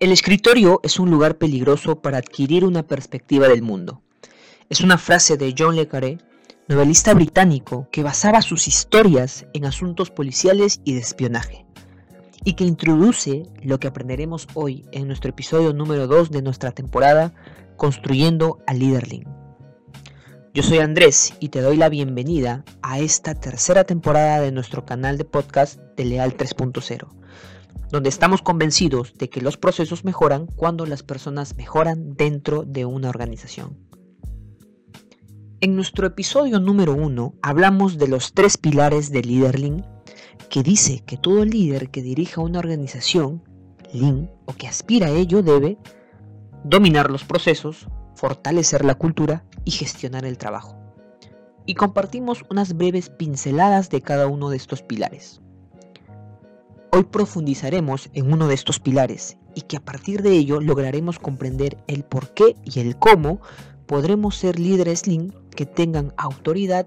El escritorio es un lugar peligroso para adquirir una perspectiva del mundo. Es una frase de John le Carré, novelista británico que basaba sus historias en asuntos policiales y de espionaje, y que introduce lo que aprenderemos hoy en nuestro episodio número 2 de nuestra temporada Construyendo al Leaderling. Yo soy Andrés y te doy la bienvenida a esta tercera temporada de nuestro canal de podcast de Leal 3.0 donde estamos convencidos de que los procesos mejoran cuando las personas mejoran dentro de una organización. En nuestro episodio número uno hablamos de los tres pilares del líder Lean, que dice que todo líder que dirija una organización, Lean, o que aspira a ello debe dominar los procesos, fortalecer la cultura y gestionar el trabajo. Y compartimos unas breves pinceladas de cada uno de estos pilares. Hoy profundizaremos en uno de estos pilares y que a partir de ello lograremos comprender el por qué y el cómo podremos ser líderes Lean que tengan autoridad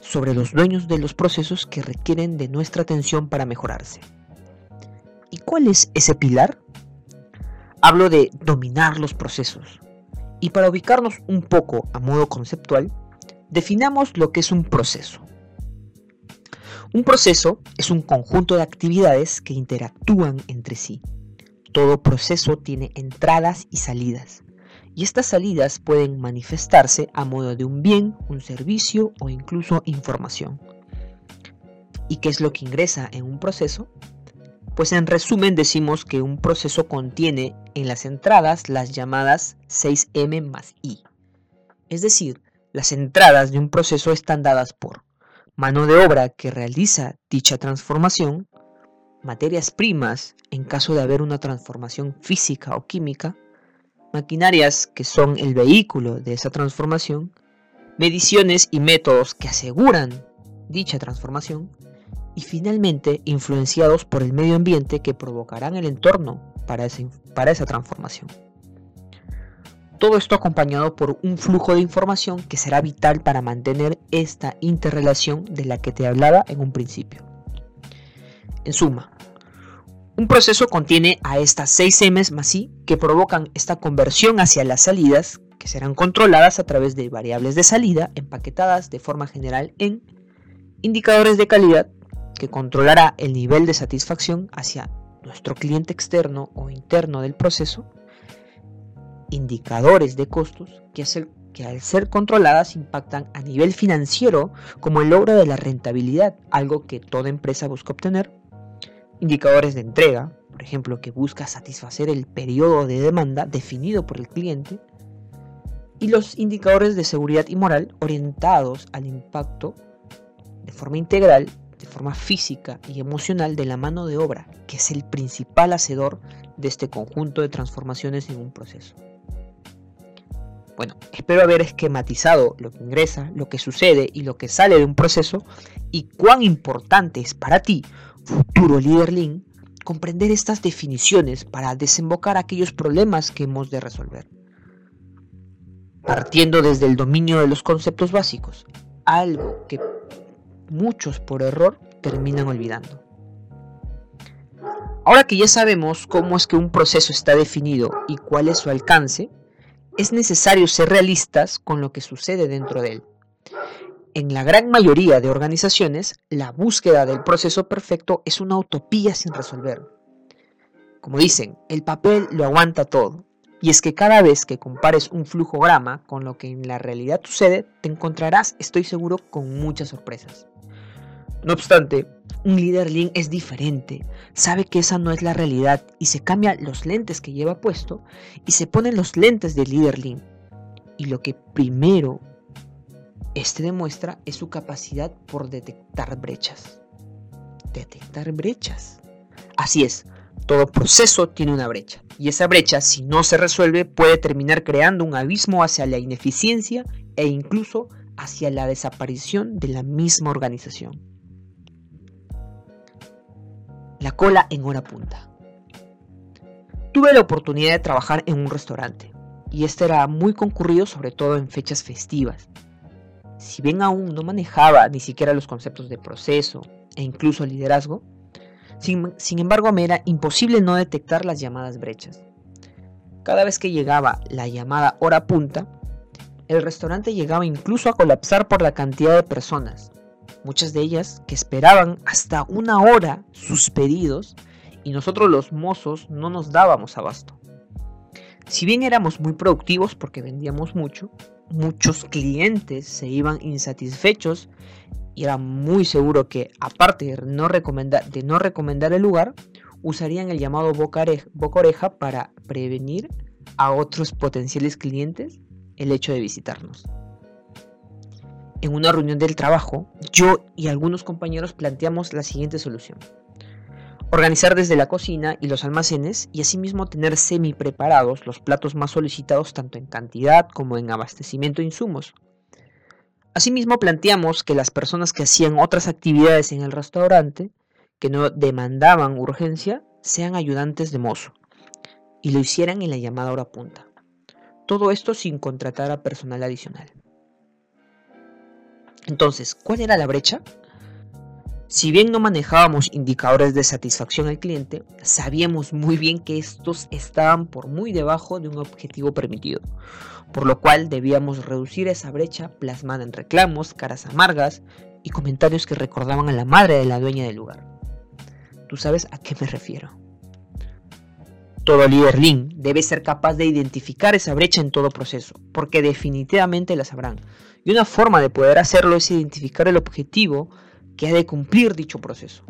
sobre los dueños de los procesos que requieren de nuestra atención para mejorarse. ¿Y cuál es ese pilar? Hablo de dominar los procesos. Y para ubicarnos un poco a modo conceptual, definamos lo que es un proceso. Un proceso es un conjunto de actividades que interactúan entre sí. Todo proceso tiene entradas y salidas, y estas salidas pueden manifestarse a modo de un bien, un servicio o incluso información. ¿Y qué es lo que ingresa en un proceso? Pues en resumen decimos que un proceso contiene en las entradas las llamadas 6M más I. Es decir, las entradas de un proceso están dadas por mano de obra que realiza dicha transformación, materias primas en caso de haber una transformación física o química, maquinarias que son el vehículo de esa transformación, mediciones y métodos que aseguran dicha transformación, y finalmente influenciados por el medio ambiente que provocarán el entorno para para esa transformación. Todo esto acompañado por un flujo de información que será vital para mantener esta interrelación de la que te hablaba en un principio. En suma, un proceso contiene a estas 6 M's más I que provocan esta conversión hacia las salidas que serán controladas a través de variables de salida empaquetadas de forma general en indicadores de calidad que controlará el nivel de satisfacción hacia nuestro cliente externo o interno del proceso indicadores de costos que, que al ser controladas impactan a nivel financiero como el logro de la rentabilidad, algo que toda empresa busca obtener, indicadores de entrega, por ejemplo, que busca satisfacer el periodo de demanda definido por el cliente, y los indicadores de seguridad y moral orientados al impacto de forma integral, de forma física y emocional de la mano de obra, que es el principal hacedor de este conjunto de transformaciones en un proceso. Bueno, espero haber esquematizado lo que ingresa, lo que sucede y lo que sale de un proceso y cuán importante es para ti, futuro líder Lean, comprender estas definiciones para desembocar aquellos problemas que hemos de resolver. Partiendo desde el dominio de los conceptos básicos, algo que muchos por error terminan olvidando. Ahora que ya sabemos cómo es que un proceso está definido y cuál es su alcance, es necesario ser realistas con lo que sucede dentro de él. En la gran mayoría de organizaciones, la búsqueda del proceso perfecto es una utopía sin resolver. Como dicen, el papel lo aguanta todo. Y es que cada vez que compares un flujograma con lo que en la realidad sucede, te encontrarás, estoy seguro, con muchas sorpresas. No obstante, un líder lean es diferente, sabe que esa no es la realidad y se cambia los lentes que lleva puesto y se ponen los lentes del líder lean. Y lo que primero este demuestra es su capacidad por detectar brechas. Detectar brechas. Así es, todo proceso tiene una brecha y esa brecha si no se resuelve puede terminar creando un abismo hacia la ineficiencia e incluso hacia la desaparición de la misma organización la cola en hora punta. Tuve la oportunidad de trabajar en un restaurante y este era muy concurrido sobre todo en fechas festivas. Si bien aún no manejaba ni siquiera los conceptos de proceso e incluso liderazgo, Sin, embargo, me era imposible no detectar las llamadas brechas. Cada vez que llegaba la llamada hora punta, el restaurante llegaba incluso a colapsar por la cantidad de personas, muchas de ellas que esperaban hasta una hora sus pedidos y nosotros los mozos no nos dábamos abasto. Si bien éramos muy productivos porque vendíamos mucho, muchos clientes se iban insatisfechos y era muy seguro que, aparte de no recomendar, de no recomendar el lugar, usarían el llamado boca oreja para prevenir a otros potenciales clientes el hecho de visitarnos. En una reunión del trabajo, yo y algunos compañeros planteamos la siguiente solución. Organizar desde la cocina y los almacenes y asimismo tener semi preparados los platos más solicitados tanto en cantidad como en abastecimiento de insumos. Asimismo planteamos que las personas que hacían otras actividades en el restaurante, que no demandaban urgencia, sean ayudantes de mozo y lo hicieran en la llamada hora punta. Todo esto sin contratar a personal adicional. Entonces, ¿cuál era la brecha? Si bien no manejábamos indicadores de satisfacción al cliente, sabíamos muy bien que estos estaban por muy debajo de un objetivo permitido, por lo cual debíamos reducir esa brecha plasmada en reclamos, caras amargas y comentarios que recordaban a la madre de la dueña del lugar. ¿Tú sabes a qué me refiero? Todo líder Lean debe ser capaz de identificar esa brecha en todo proceso, porque definitivamente la sabrán. Y una forma de poder hacerlo es identificar el objetivo que ha de cumplir dicho proceso.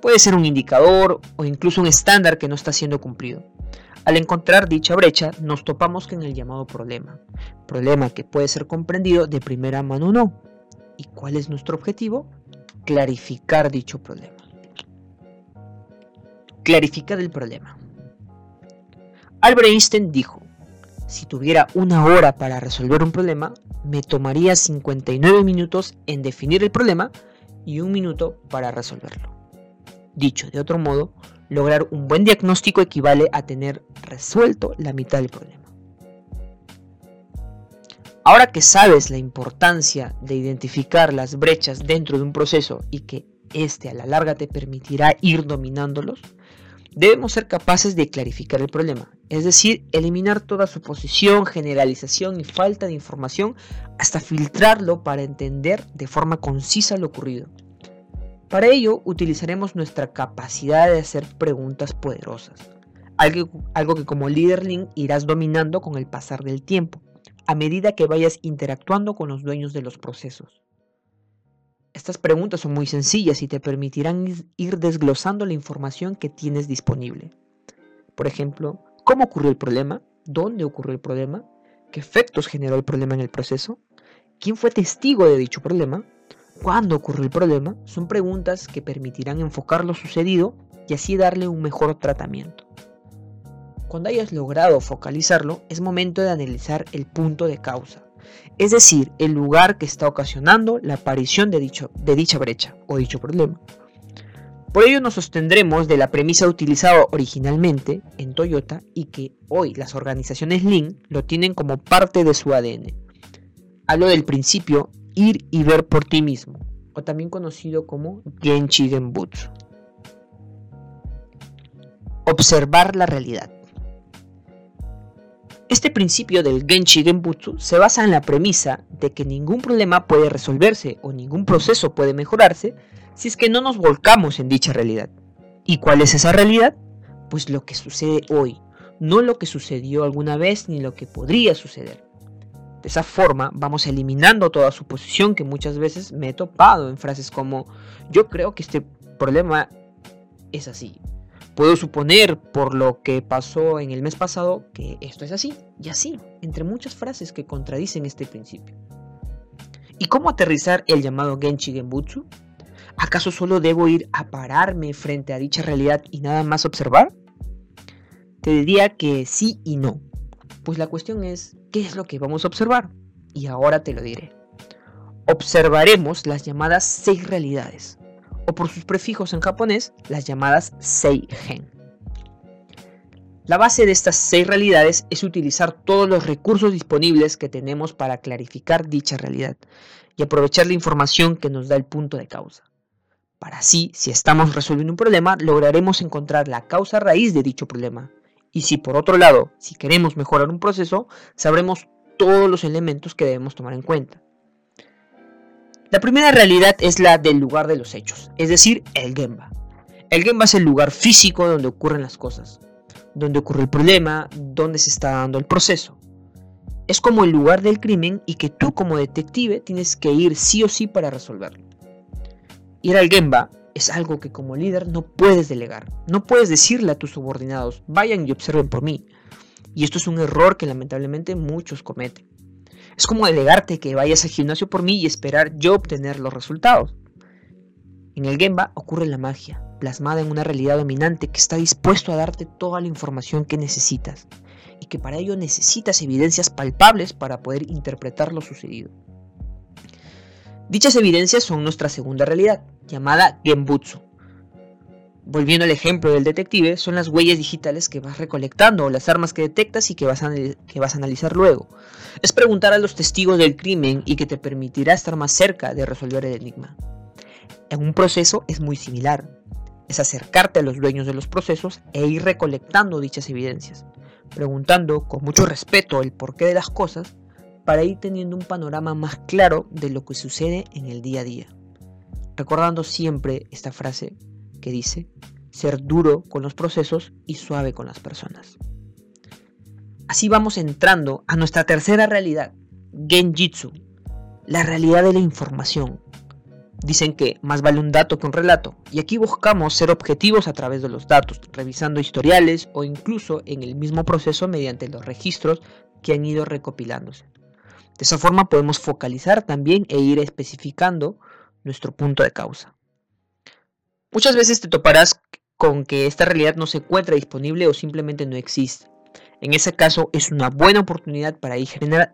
Puede ser un indicador o incluso un estándar que no está siendo cumplido. Al encontrar dicha brecha, nos topamos con el llamado problema. Problema que puede ser comprendido de primera mano o no. ¿Y cuál es nuestro objetivo? Clarificar dicho problema. Clarificar el problema. Albert Einstein dijo, si tuviera una hora para resolver un problema, me tomaría 59 minutos en definir el problema y un minuto para resolverlo. Dicho de otro modo, lograr un buen diagnóstico equivale a tener resuelto la mitad del problema. Ahora que sabes la importancia de identificar las brechas dentro de un proceso y que éste a la larga te permitirá ir dominándolos, debemos ser capaces de clarificar el problema, es decir, eliminar toda suposición, generalización y falta de información hasta filtrarlo para entender de forma concisa lo ocurrido. Para ello utilizaremos nuestra capacidad de hacer preguntas poderosas, algo, que como líder irás dominando con el pasar del tiempo, a medida que vayas interactuando con los dueños de los procesos. Estas preguntas son muy sencillas y te permitirán ir desglosando la información que tienes disponible. Por ejemplo, ¿cómo ocurrió el problema? ¿Dónde ocurrió el problema? ¿Qué efectos generó el problema en el proceso? ¿Quién fue testigo de dicho problema? ¿Cuándo ocurrió el problema? Son preguntas que permitirán enfocar lo sucedido y así darle un mejor tratamiento. Cuando hayas logrado focalizarlo, es momento de analizar el punto de causa es decir, el lugar que está ocasionando la aparición de, dicho, de dicha brecha o dicho problema. Por ello nos sostendremos de la premisa utilizada originalmente en Toyota y que hoy las organizaciones Lean lo tienen como parte de su ADN. Hablo del principio ir y ver por ti mismo, o también conocido como Genchi Genbutsu. Observar la realidad. Este principio del Genshi Genbutsu se basa en la premisa de que ningún problema puede resolverse o ningún proceso puede mejorarse si es que no nos volcamos en dicha realidad. ¿Y cuál es esa realidad? Pues lo que sucede hoy, no lo que sucedió alguna vez ni lo que podría suceder. De esa forma vamos eliminando toda suposición que muchas veces me he topado en frases como yo creo que este problema es así, Puedo suponer por lo que pasó en el mes pasado que esto es así y así, entre muchas frases que contradicen este principio. ¿Y cómo aterrizar el llamado Genchi Genbutsu? ¿Acaso solo debo ir a pararme frente a dicha realidad y nada más observar? Te diría que sí y no. Pues la cuestión es, ¿qué es lo que vamos a observar? Y ahora te lo diré. Observaremos las llamadas seis realidades, o por sus prefijos en japonés, las llamadas Seigen. La base de estas seis realidades es utilizar todos los recursos disponibles que tenemos para clarificar dicha realidad y aprovechar la información que nos da el punto de causa. Para así, si estamos resolviendo un problema, lograremos encontrar la causa raíz de dicho problema. Y si por otro lado, si queremos mejorar un proceso, sabremos todos los elementos que debemos tomar en cuenta. La primera realidad es la del lugar de los hechos, es decir, el Gemba. El Gemba es el lugar físico donde ocurren las cosas, donde ocurre el problema, donde se está dando el proceso. Es como el lugar del crimen y que tú como detective tienes que ir sí o sí para resolverlo. Ir al Gemba es algo que como líder no puedes delegar. No puedes decirle a tus subordinados, vayan y observen por mí. Y esto es un error que lamentablemente muchos cometen. Es como delegarte que vayas al gimnasio por mí y esperar yo obtener los resultados. En el Gemba ocurre la magia, plasmada en una realidad dominante que está dispuesto a darte toda la información que necesitas y que para ello necesitas evidencias palpables para poder interpretar lo sucedido. Dichas evidencias son nuestra segunda realidad, llamada Genbutsu. Volviendo al ejemplo del detective, son las huellas digitales que vas recolectando o las armas que detectas y que vas, que vas a analizar luego. Es preguntar a los testigos del crimen y que te permitirá estar más cerca de resolver el enigma. En un proceso es muy similar. Es acercarte a los dueños de los procesos e ir recolectando dichas evidencias, preguntando con mucho respeto el porqué de las cosas para ir teniendo un panorama más claro de lo que sucede en el día a día. Recordando siempre esta frase que dice, ser duro con los procesos y suave con las personas. Así vamos entrando a nuestra tercera realidad, Genjitsu, la realidad de la información. Dicen que más vale un dato que un relato, y aquí buscamos ser objetivos a través de los datos, revisando historiales o incluso en el mismo proceso mediante los registros que han ido recopilándose. De esa forma podemos focalizar también e ir especificando nuestro punto de causa. Muchas veces te toparás con que esta realidad no se encuentra disponible o simplemente no existe. En ese caso es una buena oportunidad para ir,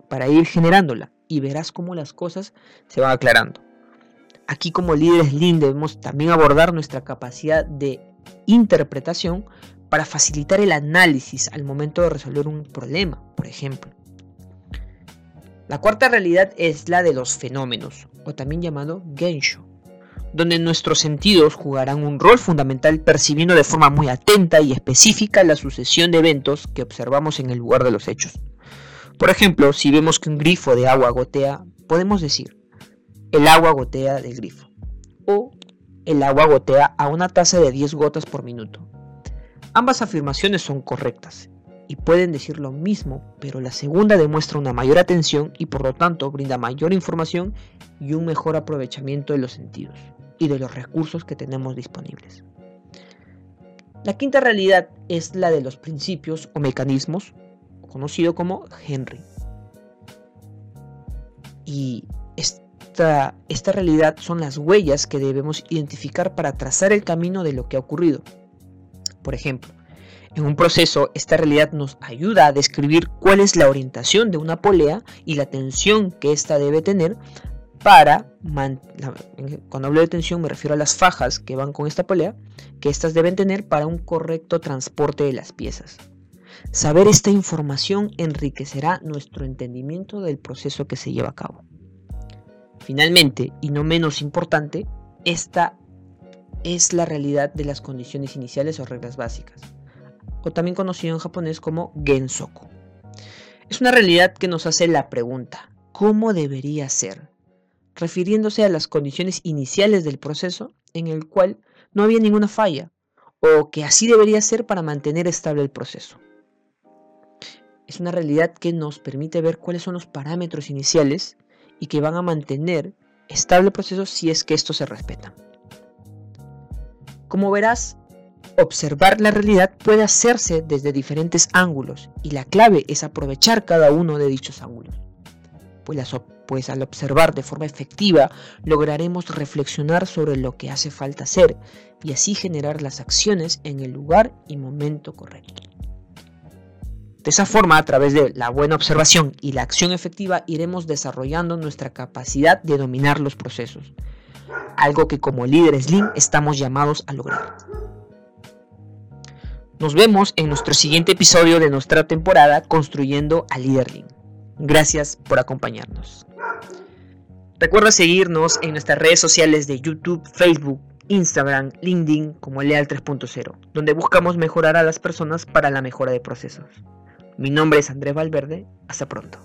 para ir generándola y verás cómo las cosas se van aclarando. Aquí como líderes Lean debemos también abordar nuestra capacidad de interpretación para facilitar el análisis al momento de resolver un problema, por ejemplo. La cuarta realidad es la de los fenómenos, o también llamado Gensho, donde nuestros sentidos jugarán un rol fundamental percibiendo de forma muy atenta y específica la sucesión de eventos que observamos en el lugar de los hechos. Por ejemplo, si vemos que un grifo de agua gotea, podemos decir, el agua gotea del grifo, o el agua gotea a una tasa de 10 gotas por minuto. Ambas afirmaciones son correctas y pueden decir lo mismo, pero la segunda demuestra una mayor atención y por lo tanto brinda mayor información y un mejor aprovechamiento de los sentidos y de los recursos que tenemos disponibles. La quinta realidad es la de los principios o mecanismos, conocido como Henry. Y esta, esta realidad son las huellas que debemos identificar para trazar el camino de lo que ha ocurrido. Por ejemplo, en un proceso, esta realidad nos ayuda a describir cuál es la orientación de una polea y la tensión que ésta debe tener para, cuando hablo de tensión me refiero a las fajas que van con esta polea, que éstas deben tener para un correcto transporte de las piezas. Saber esta información enriquecerá nuestro entendimiento del proceso que se lleva a cabo. Finalmente, y no menos importante, esta es la realidad de las condiciones iniciales o reglas básicas o también conocido en japonés como Gensoku. Es una realidad que nos hace la pregunta, ¿cómo debería ser? Refiriéndose a las condiciones iniciales del proceso en el cual no había ninguna falla, o que así debería ser para mantener estable el proceso. Es una realidad que nos permite ver cuáles son los parámetros iniciales y que van a mantener estable el proceso si es que estos se respetan. Como verás, Observar la realidad puede hacerse desde diferentes ángulos y la clave es aprovechar cada uno de dichos ángulos. Pues, al observar de forma efectiva lograremos reflexionar sobre lo que hace falta hacer y así generar las acciones en el lugar y momento correcto. De esa forma, a través de la buena observación y la acción efectiva, iremos desarrollando nuestra capacidad de dominar los procesos, algo que como líderes Lean estamos llamados a lograr. Nos vemos en nuestro siguiente episodio de nuestra temporada Construyendo a Leaderling. Gracias por acompañarnos. Recuerda seguirnos en nuestras redes sociales de YouTube, Facebook, Instagram, LinkedIn como Leal 3.0, donde buscamos mejorar a las personas para la mejora de procesos. Mi nombre es Andrés Valverde, hasta pronto.